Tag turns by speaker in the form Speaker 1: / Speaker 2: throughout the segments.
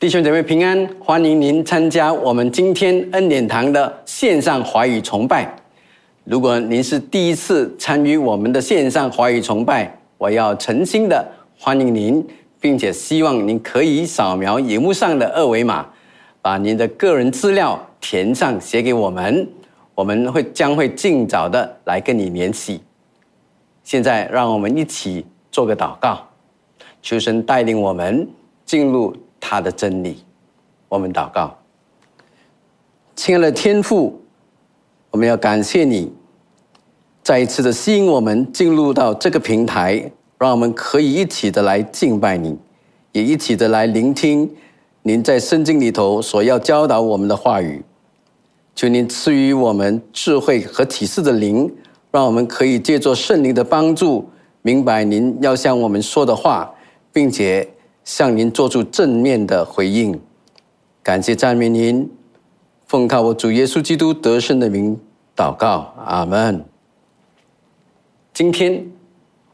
Speaker 1: 弟兄姐妹平安，欢迎您参加我们今天恩典堂的线上华语崇拜。如果您是第一次参与我们的线上华语崇拜，我要诚心的欢迎您，并且希望您可以扫描荧幕上的二维码，把您的个人资料填上，写给我们，我们会将会尽早的来跟你联系。现在，让我们一起做个祷告，求神带领我们进入。他的真理，我们祷告。亲爱的天父，我们要感谢你，再一次的吸引我们进入到这个平台，让我们可以一起的来敬拜你，也一起的来聆听您在圣经里头所要教导我们的话语。求您赐予我们智慧和启示的灵，让我们可以借助圣灵的帮助，明白您要向我们说的话，并且。向您做出正面的回应，感谢赞美您，奉靠我主耶稣基督得胜的名祷告，阿门。今天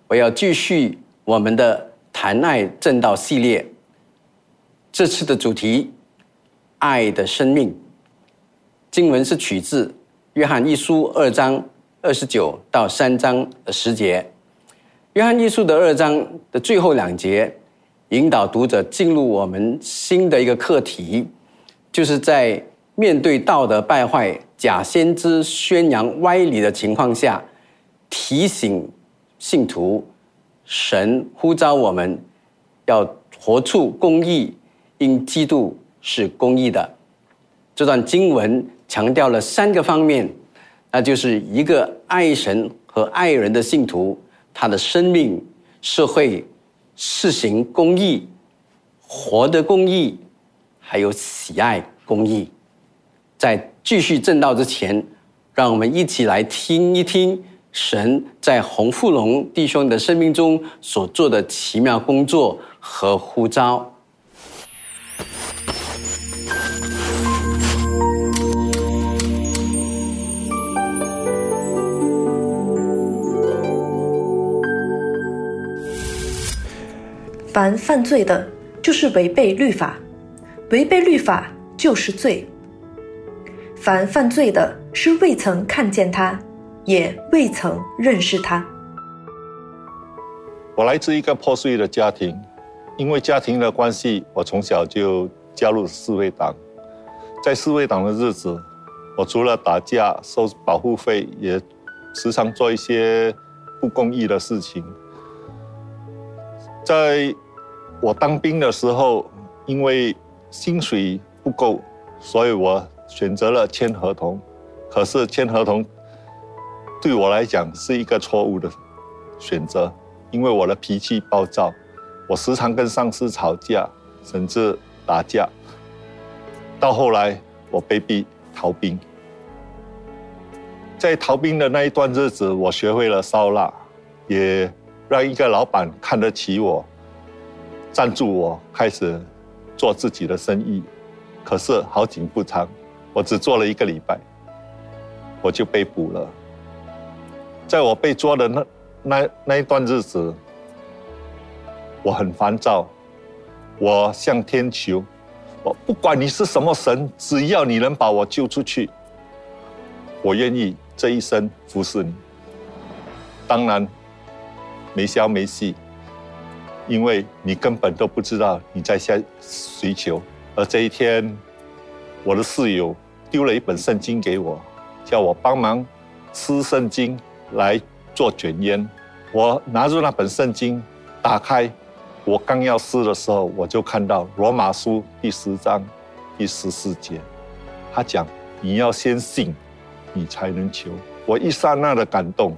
Speaker 1: 我要继续我们的谈爱正道系列，这次的主题“爱的生命”，经文是取自约翰一书二章二十九到三章十节，约翰一书的二章的最后两节。引导读者进入我们新的一个课题，就是在面对道德败坏、假先知宣扬歪理的情况下，提醒信徒，神呼召我们要活出公义，因基督是公义的。这段经文强调了三个方面，那就是一个爱神和爱人的信徒，他的生命、社会。实行公益，活的公益，还有喜爱公益。在继续正道之前，让我们一起来听一听神在洪富龙弟兄的生命中所做的奇妙工作和呼召。
Speaker 2: 凡犯罪的，就是违背律法；违背律法就是罪。凡犯罪的，是未曾看见他，也未曾认识他。
Speaker 3: 我来自一个破碎的家庭，因为家庭的关系，我从小就加入四卫党。在四卫党的日子，我除了打架、收保护费，也时常做一些不公义的事情。在我当兵的时候，因为薪水不够，所以我选择了签合同。可是签合同对我来讲是一个错误的选择，因为我的脾气暴躁，我时常跟上司吵架，甚至打架。到后来，我被逼逃兵。在逃兵的那一段日子，我学会了烧腊，也让一个老板看得起我。赞助我开始做自己的生意，可是好景不长，我只做了一个礼拜，我就被捕了。在我被捉的那那那一段日子，我很烦躁，我向天求，我不管你是什么神，只要你能把我救出去，我愿意这一生服侍你。当然，没消没息。因为你根本都不知道你在向谁求，而这一天，我的室友丢了一本圣经给我，叫我帮忙撕圣经来做卷烟。我拿住那本圣经，打开，我刚要撕的时候，我就看到罗马书第十章第十四节，他讲你要先信，你才能求。我一刹那的感动，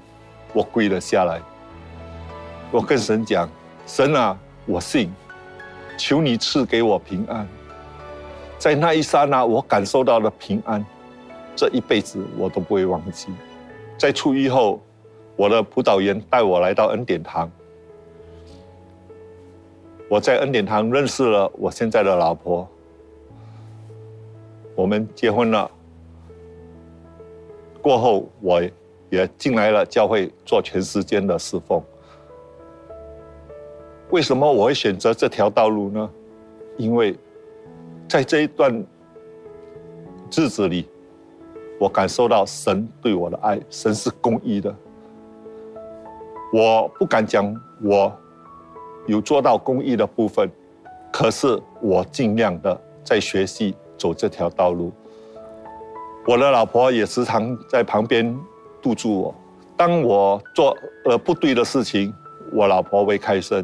Speaker 3: 我跪了下来，我跟神讲。神啊，我信，求你赐给我平安。在那一刹那，我感受到了平安，这一辈子我都不会忘记。在初一后，我的辅导员带我来到恩典堂，我在恩典堂认识了我现在的老婆，我们结婚了。过后，我也进来了教会做全时间的侍奉。为什么我会选择这条道路呢？因为在这一段日子里，我感受到神对我的爱，神是公义的。我不敢讲我有做到公益的部分，可是我尽量的在学习走这条道路。我的老婆也时常在旁边督促我。当我做了不对的事情，我老婆会开声，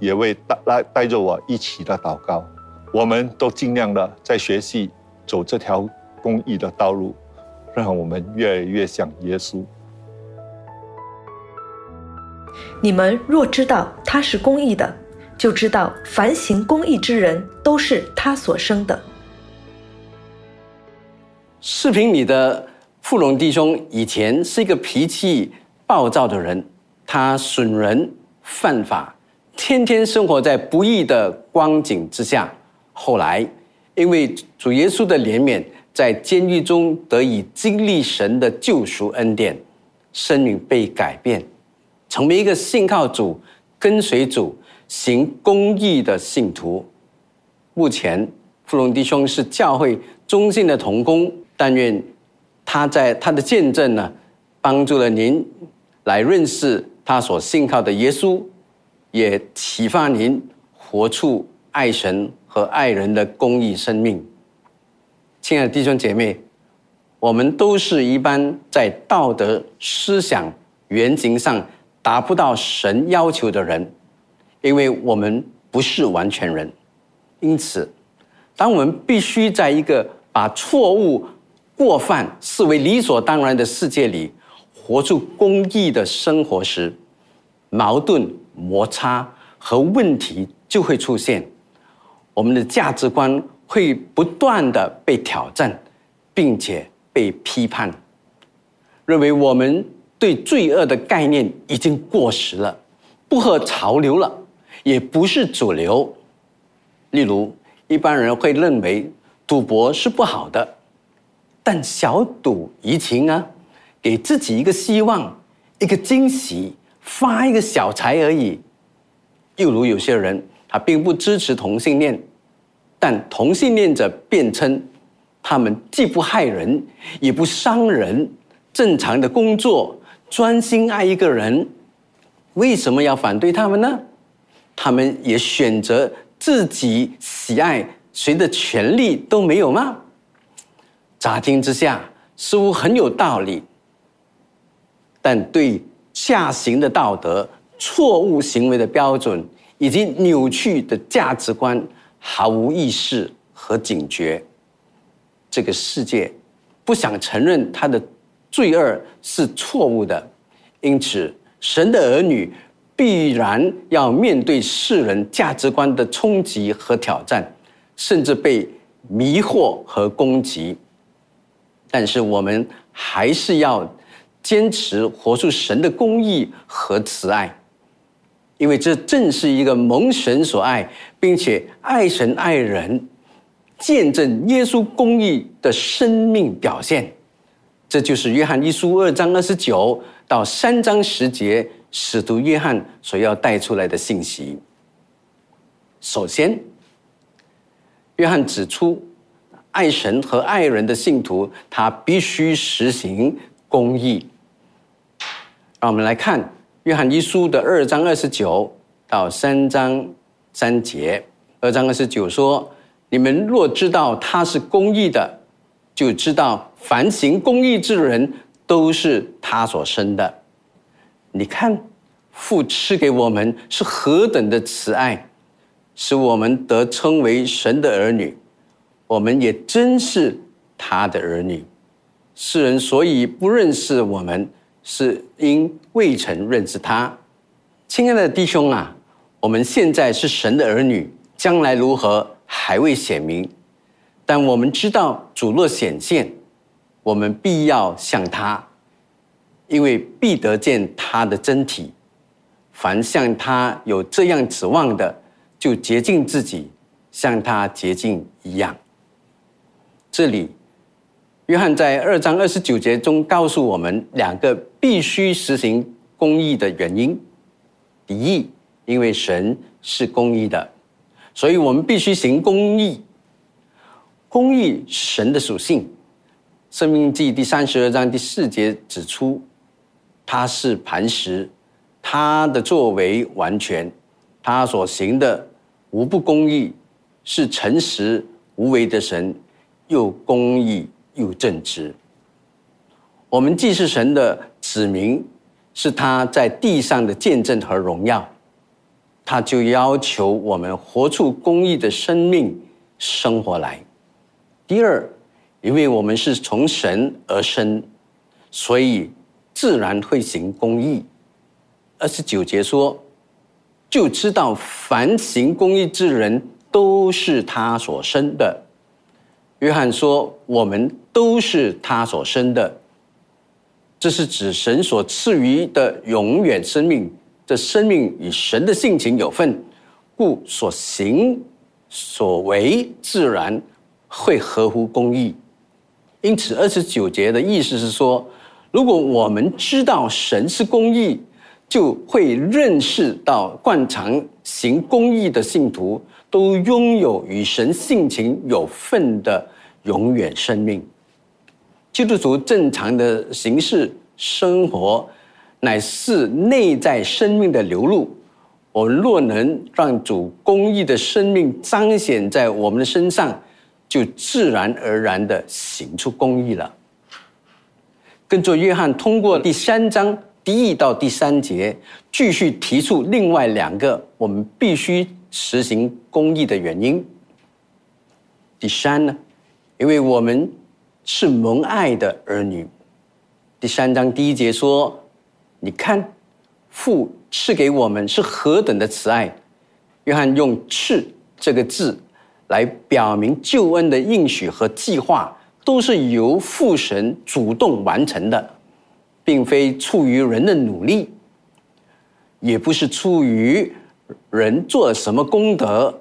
Speaker 3: 也会带来带着我一起的祷告。我们都尽量的在学习走这条公益的道路，让我们越来越像耶稣。
Speaker 2: 你们若知道他是公益的，就知道凡行公益之人都是他所生的。
Speaker 1: 视频里的富隆弟兄以前是一个脾气暴躁的人，他损人犯法，天天生活在不义的光景之下。后来，因为主耶稣的怜悯，在监狱中得以经历神的救赎恩典，生命被改变。成为一个信靠主、跟随主、行公义的信徒。目前，富隆弟兄是教会中心的童工。但愿他在他的见证呢，帮助了您来认识他所信靠的耶稣，也启发您活出爱神和爱人的公益生命。亲爱的弟兄姐妹，我们都是一般在道德思想原则上。达不到神要求的人，因为我们不是完全人，因此，当我们必须在一个把错误、过犯视为理所当然的世界里，活出公益的生活时，矛盾、摩擦和问题就会出现，我们的价值观会不断的被挑战，并且被批判，认为我们。对罪恶的概念已经过时了，不合潮流了，也不是主流。例如，一般人会认为赌博是不好的，但小赌怡情啊，给自己一个希望，一个惊喜，发一个小财而已。又如有些人，他并不支持同性恋，但同性恋者辩称，他们既不害人，也不伤人，正常的工作。专心爱一个人，为什么要反对他们呢？他们也选择自己喜爱谁的权利都没有吗？乍听之下似乎很有道理，但对下行的道德、错误行为的标准以及扭曲的价值观毫无意识和警觉。这个世界不想承认他的。罪恶是错误的，因此神的儿女必然要面对世人价值观的冲击和挑战，甚至被迷惑和攻击。但是我们还是要坚持活出神的公义和慈爱，因为这正是一个蒙神所爱，并且爱神爱人、见证耶稣公义的生命表现。这就是约翰一书二章二十九到三章十节，使徒约翰所要带出来的信息。首先，约翰指出，爱神和爱人的信徒，他必须实行公义。让我们来看约翰一书的二章二十九到三章三节。二章二十九说：“你们若知道他是公义的。”就知道凡行公义之人都是他所生的。你看，父赐给我们是何等的慈爱，使我们得称为神的儿女。我们也真是他的儿女。世人所以不认识我们，是因未曾认识他。亲爱的弟兄啊，我们现在是神的儿女，将来如何还未显明。但我们知道主若显现，我们必要向他，因为必得见他的真体。凡向他有这样指望的，就洁净自己，像他洁净一样。这里，约翰在二章二十九节中告诉我们两个必须实行公义的原因：第一，因为神是公义的，所以我们必须行公义。公义神的属性。生命记第三十二章第四节指出，他是磐石，他的作为完全，他所行的无不公义，是诚实无为的神，又公义又正直。我们既是神的子民，是他在地上的见证和荣耀。他就要求我们活出公义的生命生活来。第二，因为我们是从神而生，所以自然会行公义。二十九节说，就知道凡行公义之人都是他所生的。约翰说，我们都是他所生的，这是指神所赐予的永远生命。这生命与神的性情有份，故所行所为自然会合乎公义。因此，二十九节的意思是说，如果我们知道神是公义，就会认识到惯常行公义的信徒都拥有与神性情有份的永远生命。基督徒正常的形式生活。乃是内在生命的流露。我若能让主公义的生命彰显在我们的身上，就自然而然的行出公义了。跟着约翰通过第三章第一到第三节，继续提出另外两个我们必须实行公义的原因。第三呢，因为我们是蒙爱的儿女。第三章第一节说。你看，父赐给我们是何等的慈爱。约翰用“赐”这个字来表明救恩的应许和计划，都是由父神主动完成的，并非出于人的努力，也不是出于人做了什么功德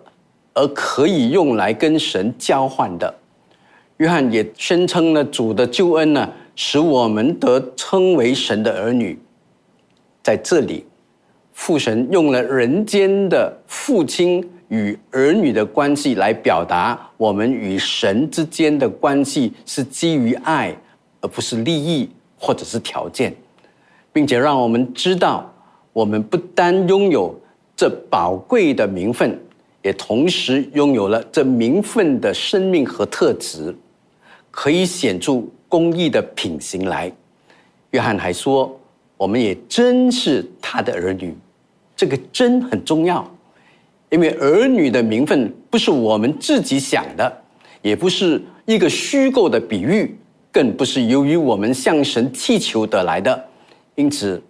Speaker 1: 而可以用来跟神交换的。约翰也宣称了主的救恩呢，使我们得称为神的儿女。在这里，父神用了人间的父亲与儿女的关系来表达我们与神之间的关系是基于爱，而不是利益或者是条件，并且让我们知道，我们不单拥有这宝贵的名分，也同时拥有了这名分的生命和特质，可以显出公义的品行来。约翰还说。我们也真是他的儿女，这个“真”很重要，因为儿女的名分不是我们自己想的，也不是一个虚构的比喻，更不是由于我们向神祈求得来的。因此，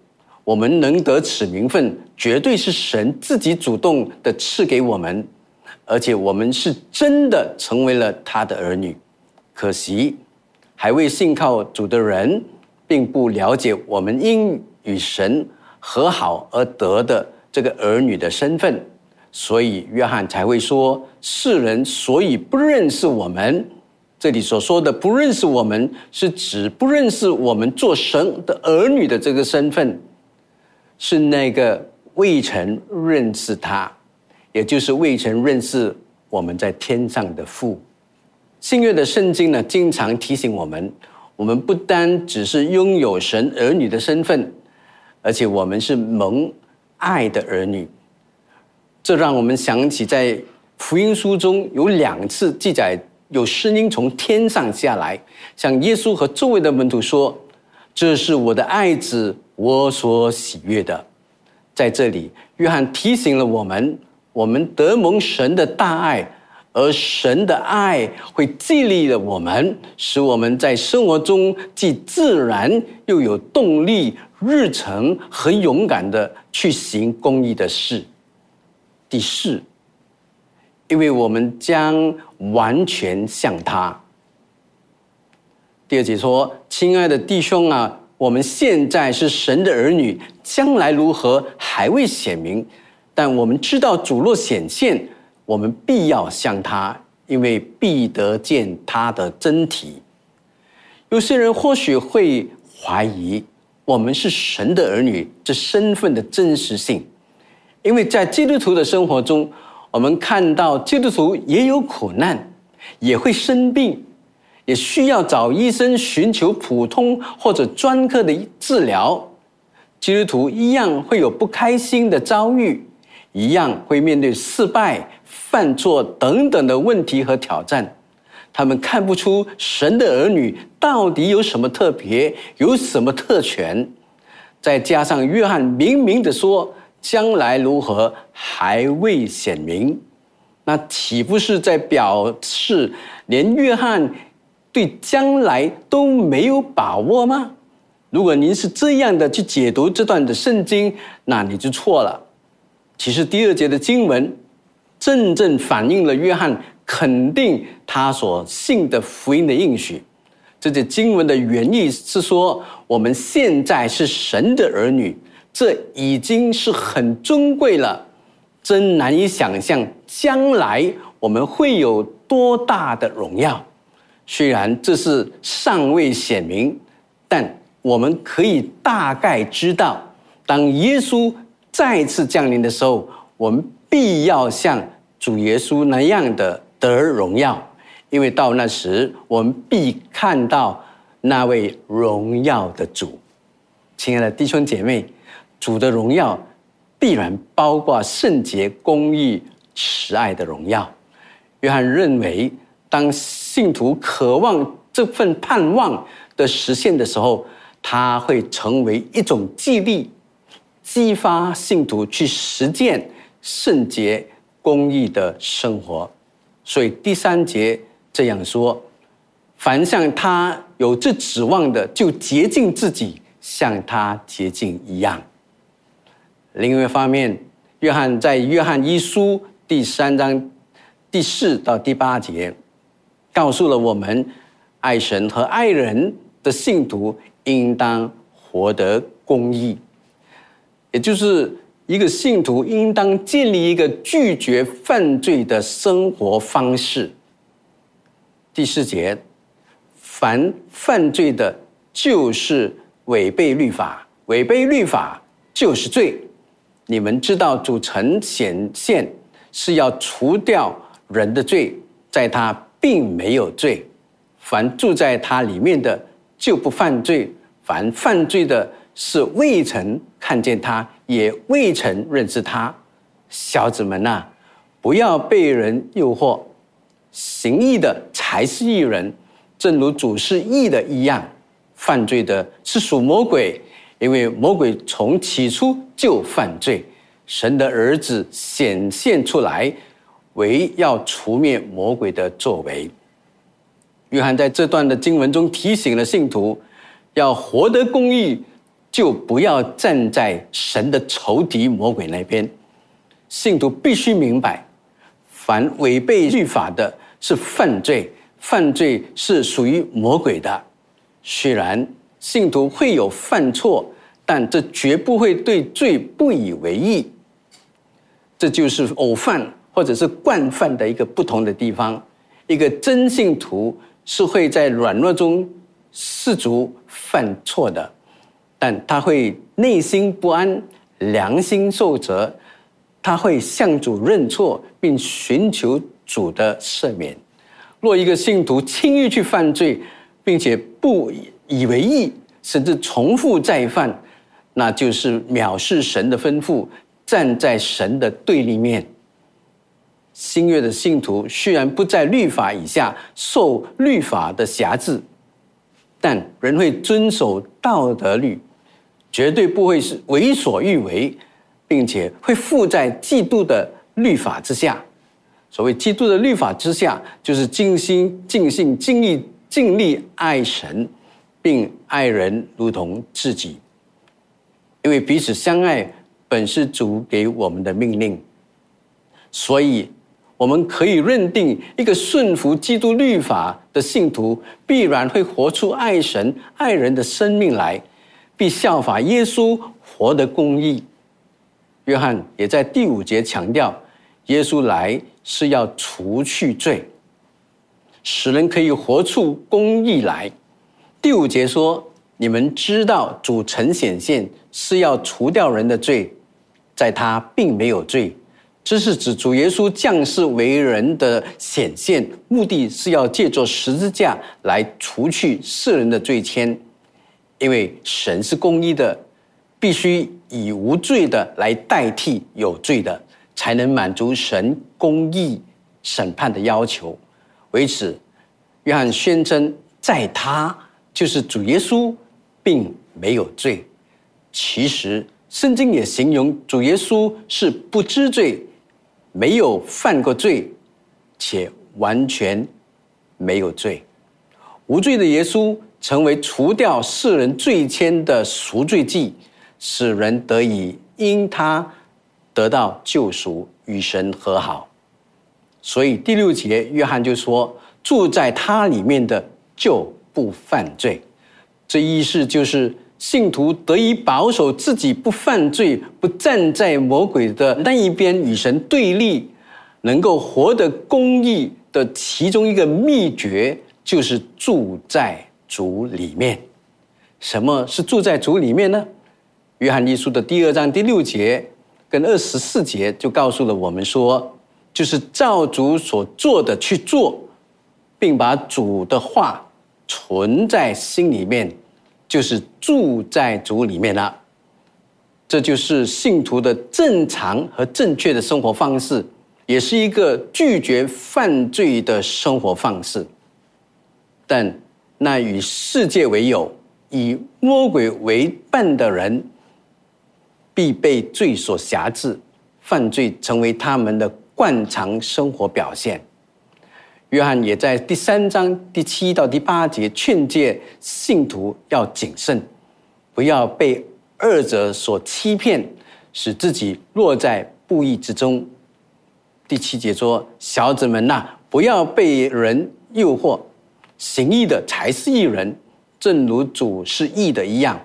Speaker 1: 我们能得此名分，绝对是神自己主动的赐给我们，而且我们是真的成为了他的儿女。可惜，还未信靠主的人。并不了解我们因与神和好而得的这个儿女的身份，所以约翰才会说：世人所以不认识我们。这里所说的不认识我们，是指不认识我们做神的儿女的这个身份，是那个未曾认识他，也就是未曾认识我们在天上的父。新约的圣经呢，经常提醒我们。我们不单只是拥有神儿女的身份，而且我们是蒙爱的儿女。这让我们想起，在福音书中有两次记载，有声音从天上下来，向耶稣和周围的门徒说：“这是我的爱子，我所喜悦的。”在这里，约翰提醒了我们：我们得蒙神的大爱。而神的爱会激励了我们，使我们在生活中既自然又有动力、日程很勇敢的去行公益的事。第四，因为我们将完全像他。第二节说：“亲爱的弟兄啊，我们现在是神的儿女，将来如何还未显明，但我们知道主若显现。”我们必要向他，因为必得见他的真体。有些人或许会怀疑，我们是神的儿女这身份的真实性，因为在基督徒的生活中，我们看到基督徒也有苦难，也会生病，也需要找医生寻求普通或者专科的治疗。基督徒一样会有不开心的遭遇，一样会面对失败、犯错等等的问题和挑战。他们看不出神的儿女到底有什么特别，有什么特权。再加上约翰明明的说，将来如何还未显明，那岂不是在表示连约翰对将来都没有把握吗？如果您是这样的去解读这段的圣经，那你就错了。其实第二节的经文，真正反映了约翰肯定他所信的福音的应许。这些经文的原意是说，我们现在是神的儿女，这已经是很尊贵了，真难以想象将来我们会有多大的荣耀。虽然这是尚未显明，但。我们可以大概知道，当耶稣再次降临的时候，我们必要像主耶稣那样的得荣耀，因为到那时，我们必看到那位荣耀的主。亲爱的弟兄姐妹，主的荣耀必然包括圣洁、公义、慈爱的荣耀。约翰认为，当信徒渴望这份盼望的实现的时候，它会成为一种激励，激发信徒去实践圣洁、公义的生活。所以第三节这样说：凡向他有这指望的，就洁净自己，像他洁净一样。另一方面，约翰在约翰一书第三章第四到第八节，告诉了我们爱神和爱人的信徒。应当活得公义，也就是一个信徒应当建立一个拒绝犯罪的生活方式。第四节，凡犯罪的，就是违背律法，违背律法就是罪。你们知道主曾显现是要除掉人的罪，在他并没有罪，凡住在他里面的就不犯罪。凡犯罪的，是未曾看见他，也未曾认识他。小子们呐，不要被人诱惑。行义的才是义人，正如主是义的一样。犯罪的是属魔鬼，因为魔鬼从起初就犯罪。神的儿子显现出来，为要除灭魔鬼的作为。约翰在这段的经文中提醒了信徒。要活得公义，就不要站在神的仇敌魔鬼那边。信徒必须明白，凡违背律法的，是犯罪，犯罪是属于魔鬼的。虽然信徒会有犯错，但这绝不会对罪不以为意。这就是偶犯或者是惯犯的一个不同的地方。一个真信徒是会在软弱中。世足犯错的，但他会内心不安，良心受责，他会向主认错，并寻求主的赦免。若一个信徒轻易去犯罪，并且不以为意，甚至重复再犯，那就是藐视神的吩咐，站在神的对立面。新约的信徒虽然不在律法以下，受律法的辖制。但人会遵守道德律，绝对不会是为所欲为，并且会附在嫉妒的律法之下。所谓嫉妒的律法之下，就是尽心、尽性、尽力、尽力爱神，并爱人如同自己。因为彼此相爱本是主给我们的命令，所以。我们可以认定，一个顺服基督律法的信徒，必然会活出爱神爱人的生命来，必效法耶稣活的公义。约翰也在第五节强调，耶稣来是要除去罪，使人可以活出公义来。第五节说：“你们知道主曾显现是要除掉人的罪，在他并没有罪。”这是指主耶稣降世为人的显现，目的是要借着十字架来除去世人的罪愆。因为神是公义的，必须以无罪的来代替有罪的，才能满足神公义审判的要求。为此，约翰宣称，在他就是主耶稣，并没有罪。其实，圣经也形容主耶稣是不知罪。没有犯过罪，且完全没有罪，无罪的耶稣成为除掉世人罪愆的赎罪祭，使人得以因他得到救赎，与神和好。所以第六节，约翰就说：“住在他里面的就不犯罪。”这意思就是。信徒得以保守自己不犯罪，不站在魔鬼的那一边与神对立，能够活得公义的其中一个秘诀，就是住在主里面。什么是住在主里面呢？约翰一书的第二章第六节跟二十四节就告诉了我们说，就是照主所做的去做，并把主的话存在心里面。就是住在主里面了，这就是信徒的正常和正确的生活方式，也是一个拒绝犯罪的生活方式。但那与世界为友、以魔鬼为伴的人，必被罪所辖制，犯罪成为他们的惯常生活表现。约翰也在第三章第七到第八节劝诫信徒要谨慎，不要被二者所欺骗，使自己落在不义之中。第七节说：“小子们呐，不要被人诱惑，行义的才是义人，正如主是义的一样。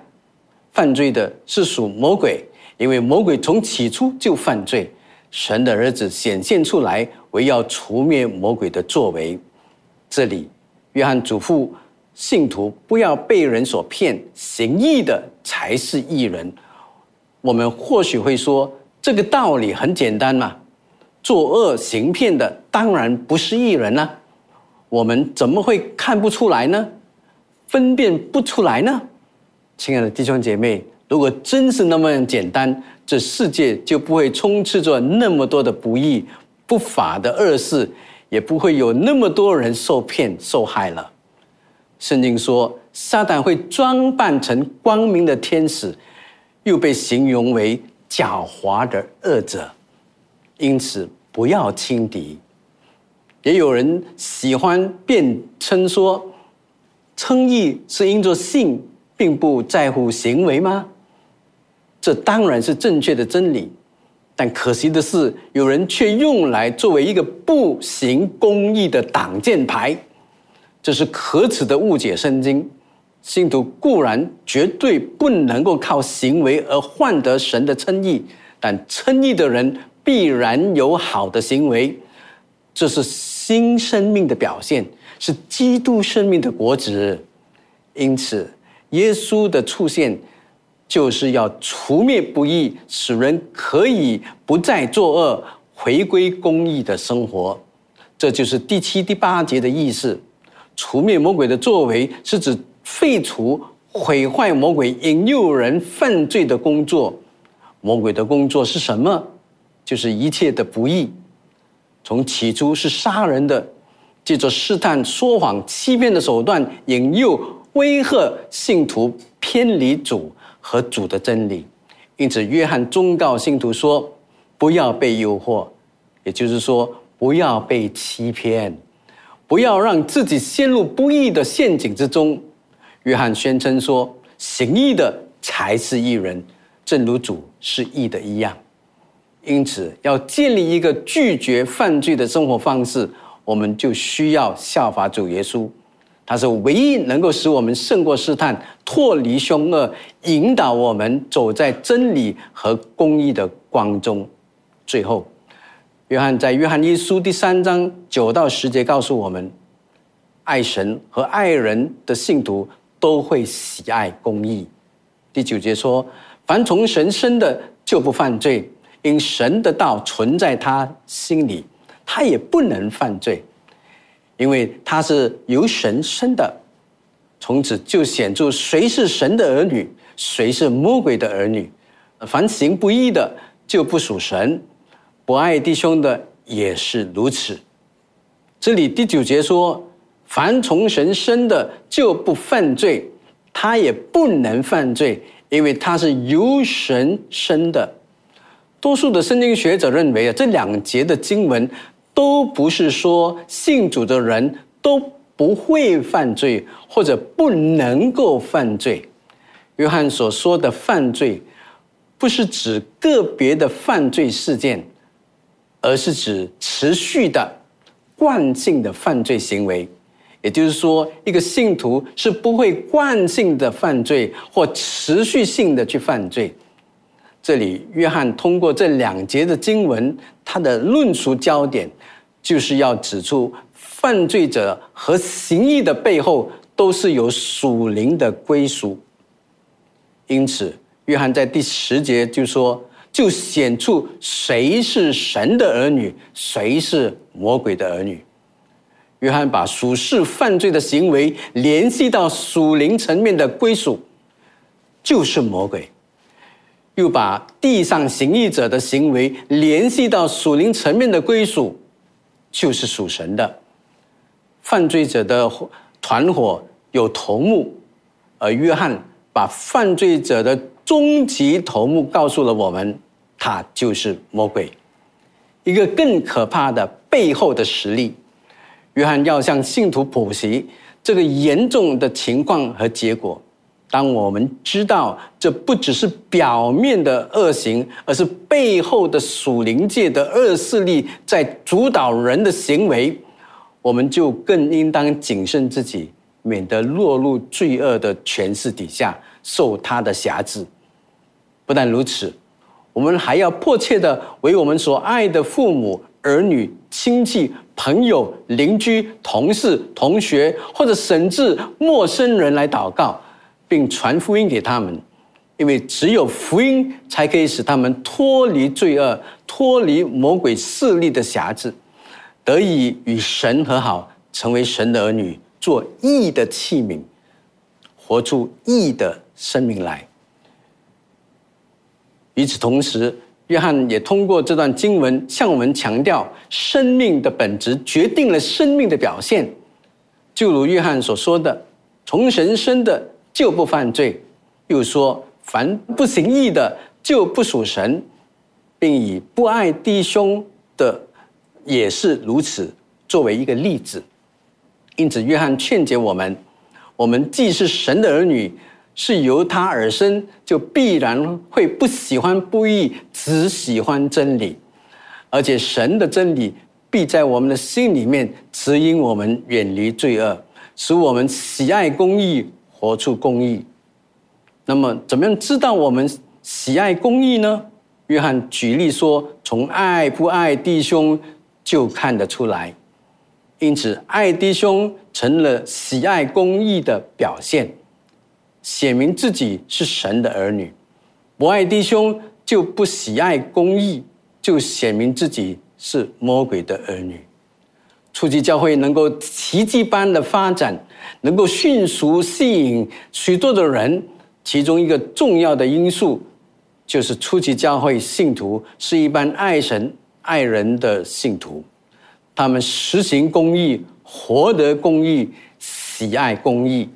Speaker 1: 犯罪的是属魔鬼，因为魔鬼从起初就犯罪。神的儿子显现出来。”为要除灭魔鬼的作为，这里约翰嘱咐信徒不要被人所骗，行义的才是义人。我们或许会说，这个道理很简单嘛，作恶行骗的当然不是义人了。我们怎么会看不出来呢？分辨不出来呢？亲爱的弟兄姐妹，如果真是那么简单，这世界就不会充斥着那么多的不义。不法的恶事，也不会有那么多人受骗受害了。圣经说，撒旦会装扮成光明的天使，又被形容为狡猾的恶者，因此不要轻敌。也有人喜欢辩称说，称义是因着信，并不在乎行为吗？这当然是正确的真理。但可惜的是，有人却用来作为一个不行公义的挡箭牌，这是可耻的误解圣经。信徒固然绝对不能够靠行为而换得神的称义，但称义的人必然有好的行为，这是新生命的表现，是基督生命的果子。因此，耶稣的出现。就是要除灭不义，使人可以不再作恶，回归公义的生活。这就是第七、第八节的意思。除灭魔鬼的作为，是指废除、毁坏魔鬼引诱人犯罪的工作。魔鬼的工作是什么？就是一切的不义。从起初是杀人的，借着试探、说谎、欺骗的手段，引诱、威吓信徒偏离主。和主的真理，因此约翰忠告信徒说：“不要被诱惑，也就是说，不要被欺骗，不要让自己陷入不义的陷阱之中。”约翰宣称说：“行义的才是义人，正如主是义的一样。”因此，要建立一个拒绝犯罪的生活方式，我们就需要效法主耶稣。他是唯一能够使我们胜过试探、脱离凶恶、引导我们走在真理和公义的光中。最后，约翰在约翰一书第三章九到十节告诉我们：爱神和爱人的信徒都会喜爱公义。第九节说：凡从神生的就不犯罪，因神的道存在他心里，他也不能犯罪，因为他是由神生的。从此就显出谁是神的儿女，谁是魔鬼的儿女。凡行不义的就不属神，不爱弟兄的也是如此。这里第九节说：凡从神生的就不犯罪，他也不能犯罪，因为他是由神生的。多数的圣经学者认为啊，这两节的经文都不是说信主的人都不会犯罪，或者不能够犯罪。约翰所说的犯罪。不是指个别的犯罪事件，而是指持续的惯性的犯罪行为。也就是说，一个信徒是不会惯性的犯罪或持续性的去犯罪。这里，约翰通过这两节的经文，他的论述焦点就是要指出，犯罪者和行义的背后都是有属灵的归属。因此。约翰在第十节就说：“就显出谁是神的儿女，谁是魔鬼的儿女。”约翰把属世犯罪的行为联系到属灵层面的归属，就是魔鬼；又把地上行义者的行为联系到属灵层面的归属，就是属神的。犯罪者的团伙有头目，而约翰把犯罪者的。终极头目告诉了我们，他就是魔鬼。一个更可怕的背后的实力，约翰要向信徒普及这个严重的情况和结果。当我们知道这不只是表面的恶行，而是背后的属灵界的恶势力在主导人的行为，我们就更应当谨慎自己，免得落入罪恶的权势底下，受他的辖制。不但如此，我们还要迫切的为我们所爱的父母、儿女、亲戚、朋友、邻居、同事、同学，或者甚至陌生人来祷告，并传福音给他们，因为只有福音才可以使他们脱离罪恶、脱离魔鬼势力的辖制，得以与神和好，成为神的儿女，做义的器皿，活出义的生命来。与此同时，约翰也通过这段经文向我们强调，生命的本质决定了生命的表现。就如约翰所说的：“从神生的就不犯罪。”又说：“凡不行义的就不属神，并以不爱弟兄的也是如此作为一个例子。”因此，约翰劝解我们：我们既是神的儿女。是由他而生，就必然会不喜欢不义，只喜欢真理，而且神的真理必在我们的心里面指引我们远离罪恶，使我们喜爱公义，活出公义。那么，怎么样知道我们喜爱公义呢？约翰举例说，从爱不爱弟兄就看得出来。因此，爱弟兄成了喜爱公义的表现。显明自己是神的儿女，不爱弟兄就不喜爱公义，就显明自己是魔鬼的儿女。初级教会能够奇迹般的发展，能够迅速吸引许多的人，其中一个重要的因素，就是初级教会信徒是一般爱神爱人的信徒，他们实行公义，活得公义，喜爱公义。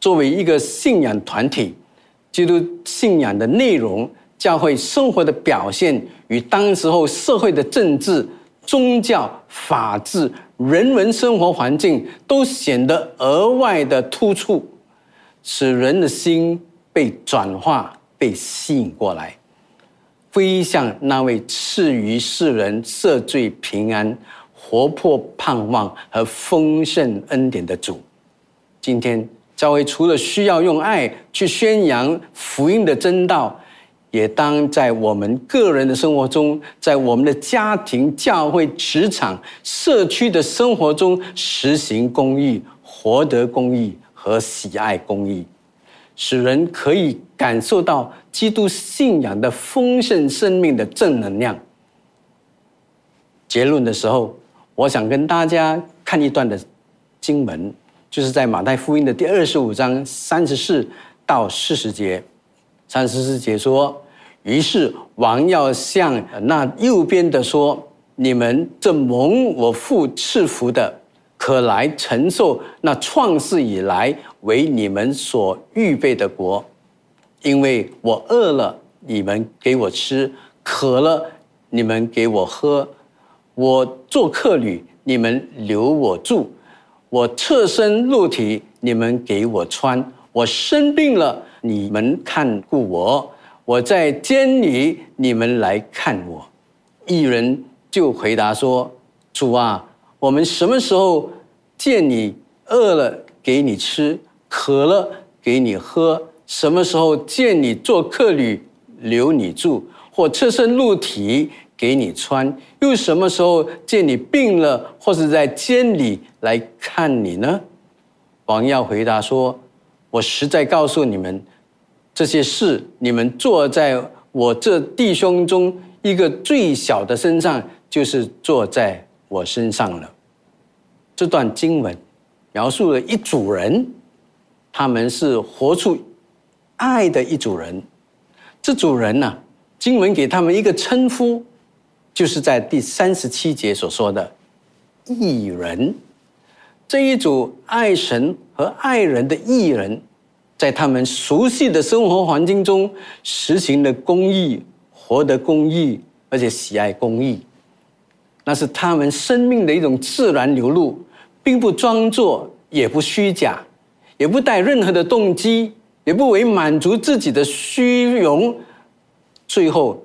Speaker 1: 作为一个信仰团体，基督信仰的内容、教会生活的表现与当时候社会的政治、宗教、法治、人文生活环境都显得额外的突出，使人的心被转化、被吸引过来，飞向那位赐予世人赦罪、平安、活泼盼望和丰盛恩典的主。今天。教会除了需要用爱去宣扬福音的真道，也当在我们个人的生活中，在我们的家庭、教会、职场、社区的生活中实行公义、活得公义和喜爱公义，使人可以感受到基督信仰的丰盛生命的正能量。结论的时候，我想跟大家看一段的经文，就是在马太福音的第二十五章三十四到四十节。三十四节说：“于是王要向那右边的说：‘你们这蒙我父赐福的，可来承受那创世以来为你们所预备的国，因为我饿了，你们给我吃；渴了，你们给我喝。’”我做客旅，你们留我住；我侧身露体，你们给我穿；我生病了，你们看顾我；我在监里，你们来看我。一人就回答说：“主啊，我们什么时候见你饿了给你吃，渴了给你喝？什么时候见你做客旅留你住，或侧身露体？”给你穿，又什么时候见你病了，或是在监里来看你呢？王耀回答说：“我实在告诉你们，这些事你们坐在我这弟兄中一个最小的身上，就是坐在我身上了。”这段经文描述了一组人，他们是活出爱的一组人。这组人呢，经文给他们一个称呼。就是在第三十七节所说的艺人这一组爱神和爱人的艺人，在他们熟悉的生活环境中实行了公益，活得公益，而且喜爱公益，那是他们生命的一种自然流露，并不装作，也不虚假，也不带任何的动机，也不为满足自己的虚荣，最后。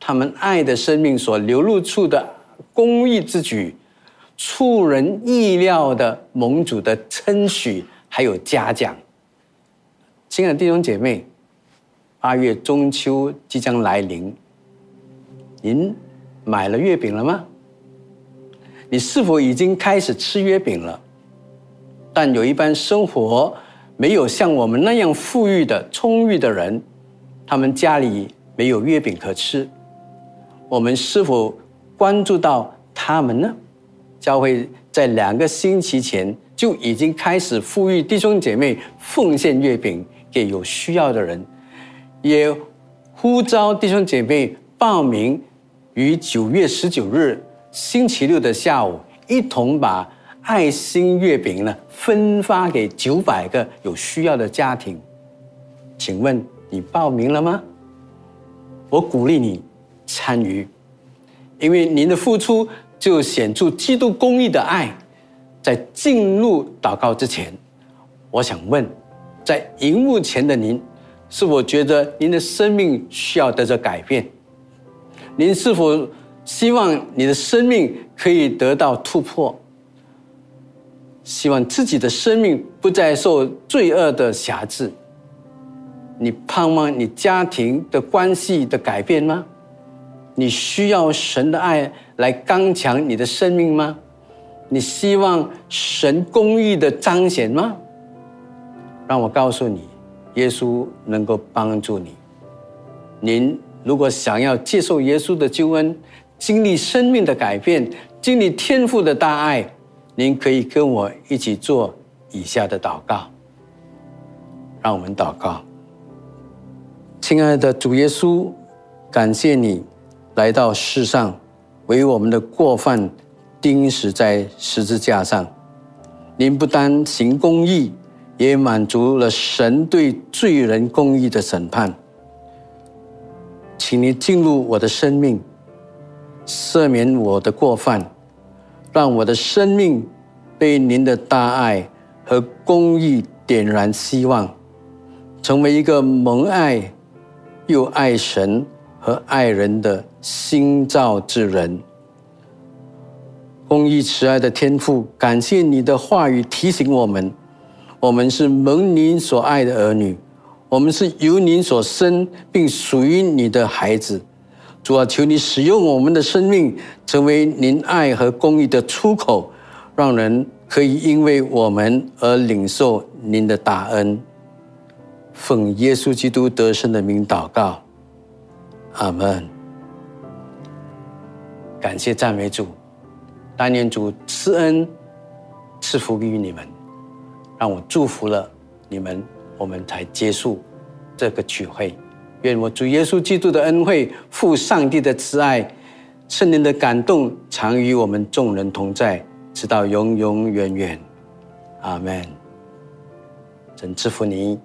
Speaker 1: 他们爱的生命所流露出的公益之举，出人意料的盟主的称许，还有嘉奖。亲爱的弟兄姐妹，八月中秋即将来临，您买了月饼了吗？你是否已经开始吃月饼了？但有一般生活没有像我们那样富裕的、充裕的人，他们家里没有月饼可吃。我们是否关注到他们呢？教会在两个星期前就已经开始呼吁弟兄姐妹奉献月饼给有需要的人，也呼召弟兄姐妹报名于九月十九日星期六的下午，一同把爱心月饼呢分发给九百个有需要的家庭。请问你报名了吗？我鼓励你。参与，因为您的付出就显出基督公义的爱。在进入祷告之前，我想问，在荧幕前的您，是否觉得您的生命需要得着改变？您是否希望你的生命可以得到突破？希望自己的生命不再受罪恶的辖制？你盼望你家庭的关系的改变吗？你需要神的爱来刚强你的生命吗？你希望神公义的彰显吗？让我告诉你，耶稣能够帮助你。您如果想要接受耶稣的救恩，经历生命的改变，经历天父的大爱，您可以跟我一起做以下的祷告。让我们祷告，亲爱的主耶稣，感谢你。来到世上，为我们的过犯钉死在十字架上。您不单行公义，也满足了神对罪人公义的审判。请你进入我的生命，赦免我的过犯，让我的生命被您的大爱和公义点燃希望，成为一个蒙爱又爱神。和爱人的心造之人，公义慈爱的天父，感谢你的话语提醒我们：我们是蒙您所爱的儿女，我们是由您所生并属于你的孩子。主啊，求你使用我们的生命，成为您爱和公义的出口，让人可以因为我们而领受您的大恩。奉耶稣基督得胜的名祷告，阿门。感谢赞美主，但愿主赐恩赐福于你们，让我祝福了你们，我们才结束这个聚会。愿我主耶稣基督的恩惠、父上帝的慈爱、圣灵的感动，常与我们众人同在，直到永永远远。阿门。真祝福你。